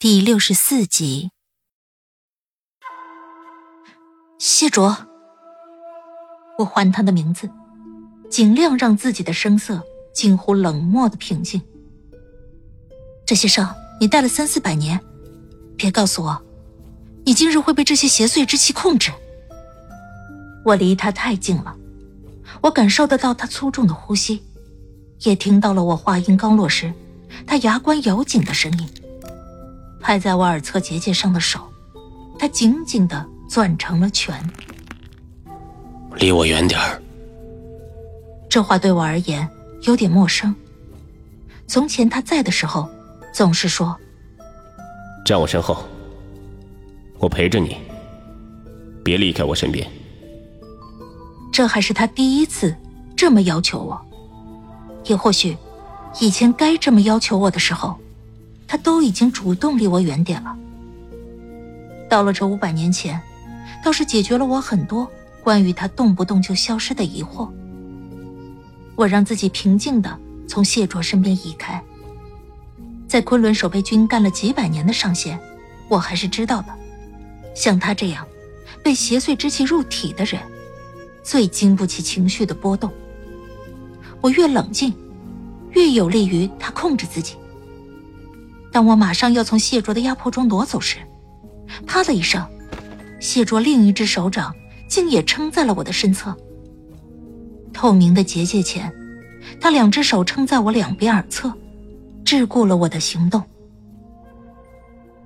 第六十四集，谢卓，我唤他的名字，尽量让自己的声色近乎冷漠的平静。这些伤你带了三四百年。别告诉我，你今日会被这些邪祟之气控制。我离他太近了，我感受得到他粗重的呼吸，也听到了我话音刚落时，他牙关咬紧的声音。拍在我耳侧结界上的手，他紧紧的攥成了拳。离我远点儿。这话对我而言有点陌生。从前他在的时候，总是说。站我身后，我陪着你，别离开我身边。这还是他第一次这么要求我，也或许，以前该这么要求我的时候，他都已经主动离我远点了。到了这五百年前，倒是解决了我很多关于他动不动就消失的疑惑。我让自己平静的从谢卓身边移开。在昆仑守备军干了几百年的上仙，我还是知道的。像他这样被邪祟之气入体的人，最经不起情绪的波动。我越冷静，越有利于他控制自己。当我马上要从谢卓的压迫中挪走时，啪的一声，谢卓另一只手掌竟也撑在了我的身侧。透明的结界前，他两只手撑在我两边耳侧。桎梏了我的行动，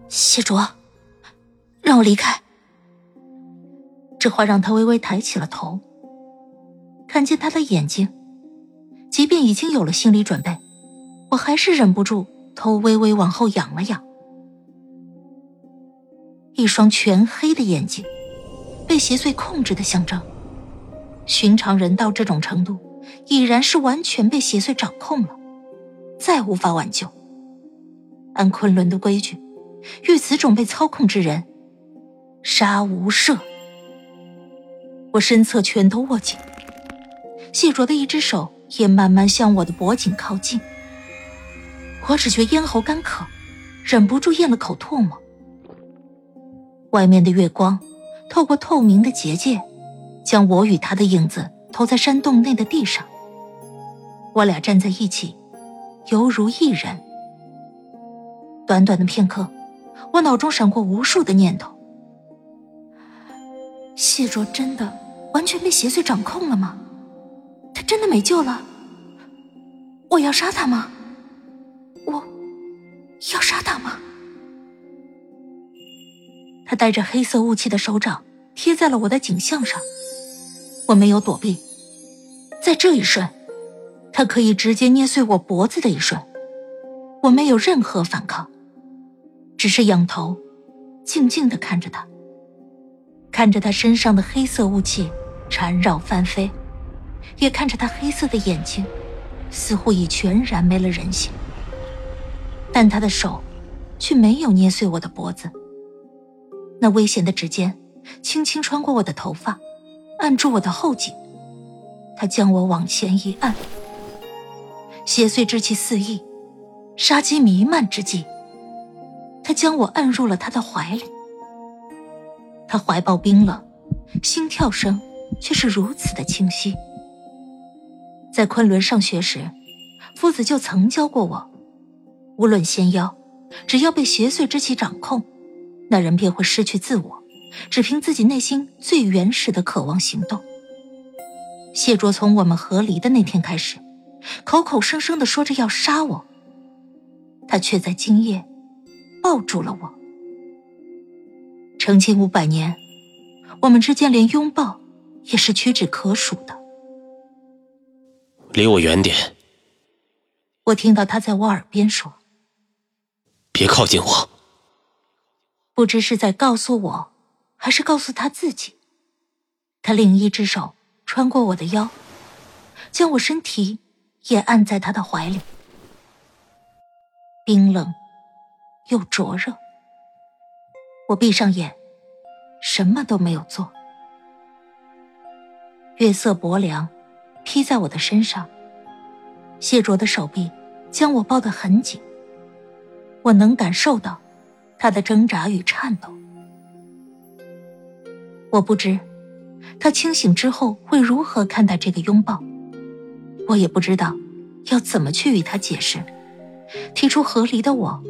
谢卓，让我离开。这话让他微微抬起了头，看见他的眼睛，即便已经有了心理准备，我还是忍不住头微微往后仰了仰。一双全黑的眼睛，被邪祟控制的象征。寻常人到这种程度，已然是完全被邪祟掌控了。再无法挽救。按昆仑的规矩，遇此种被操控之人，杀无赦。我身侧拳头握紧，谢卓的一只手也慢慢向我的脖颈靠近。我只觉咽喉干渴，忍不住咽了口唾沫。外面的月光透过透明的结界，将我与他的影子投在山洞内的地上。我俩站在一起。犹如一人。短短的片刻，我脑中闪过无数的念头。谢卓真的完全被邪祟掌控了吗？他真的没救了？我要杀他吗？要杀他吗？他带着黑色雾气的手掌贴在了我的颈项上，我没有躲避，在这一瞬。他可以直接捏碎我脖子的一瞬，我没有任何反抗，只是仰头，静静的看着他，看着他身上的黑色雾气缠绕翻飞，也看着他黑色的眼睛，似乎已全然没了人性。但他的手，却没有捏碎我的脖子，那危险的指尖轻轻穿过我的头发，按住我的后颈，他将我往前一按。邪祟之气四溢，杀机弥漫之际，他将我按入了他的怀里。他怀抱冰冷，心跳声却是如此的清晰。在昆仑上学时，夫子就曾教过我：无论仙妖，只要被邪祟之气掌控，那人便会失去自我，只凭自己内心最原始的渴望行动。谢卓从我们和离的那天开始。口口声声的说着要杀我，他却在今夜抱住了我。成亲五百年，我们之间连拥抱也是屈指可数的。离我远点。我听到他在我耳边说：“别靠近我。”不知是在告诉我，还是告诉他自己。他另一只手穿过我的腰，将我身体也按在他的怀里，冰冷又灼热。我闭上眼，什么都没有做。月色薄凉，披在我的身上。谢卓的手臂将我抱得很紧，我能感受到他的挣扎与颤抖。我不知他清醒之后会如何看待这个拥抱，我也不知道要怎么去与他解释。提出和离的我，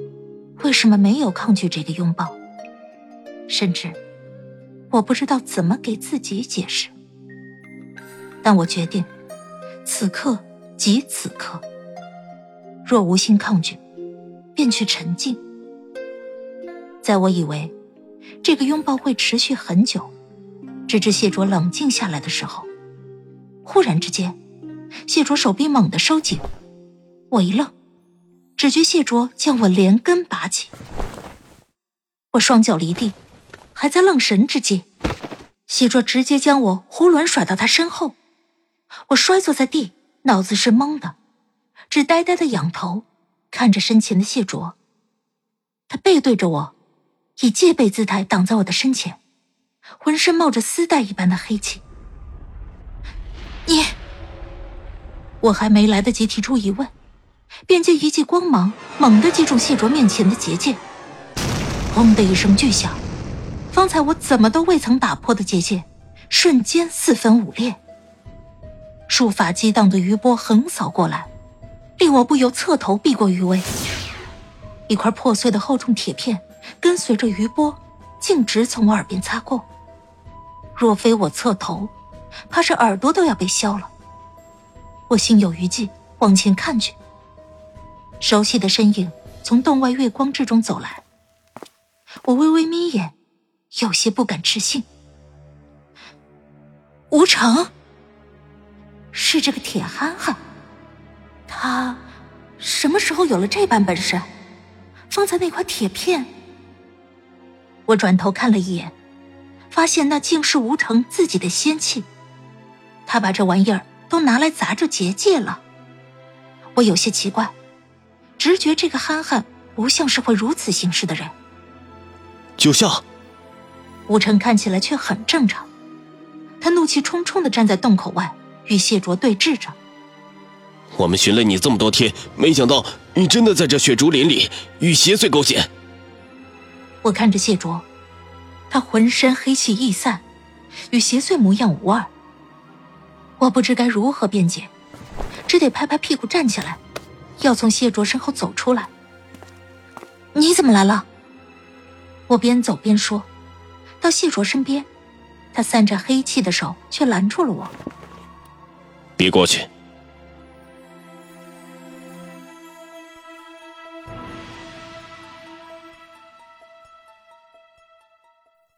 为什么没有抗拒这个拥抱？甚至我不知道怎么给自己解释。但我决定，此刻。即此刻，若无心抗拒，便去沉静。在我以为这个拥抱会持续很久，直至谢卓冷静下来的时候，忽然之间，谢卓手臂猛地收紧，我一愣，只觉谢卓将我连根拔起。我双脚离地，还在愣神之际，谢卓直接将我囫囵甩到他身后，我摔坐在地。脑子是懵的，只呆呆的仰头看着身前的谢卓。他背对着我，以戒备姿态挡在我的身前，浑身冒着丝带一般的黑气。你，我还没来得及提出疑问，便见一记光芒猛地击中谢卓面前的结界，轰的一声巨响，方才我怎么都未曾打破的结界，瞬间四分五裂。术法激荡的余波横扫过来，令我不由侧头避过余威。一块破碎的厚重铁片跟随着余波，径直从我耳边擦过。若非我侧头，怕是耳朵都要被削了。我心有余悸，往前看去，熟悉的身影从洞外月光之中走来。我微微眯眼，有些不敢置信。吴成。是这个铁憨憨，他什么时候有了这般本事？方才那块铁片，我转头看了一眼，发现那竟是吴成自己的仙器。他把这玩意儿都拿来砸这结界了。我有些奇怪，直觉这个憨憨不像是会如此行事的人。九霄，吴成看起来却很正常，他怒气冲冲的站在洞口外。与谢卓对峙着。我们寻了你这么多天，没想到你真的在这雪竹林里与邪祟勾结。我看着谢卓，他浑身黑气易散，与邪祟模样无二。我不知该如何辩解，只得拍拍屁股站起来，要从谢卓身后走出来。你怎么来了？我边走边说，到谢卓身边，他散着黑气的手却拦住了我。别过去！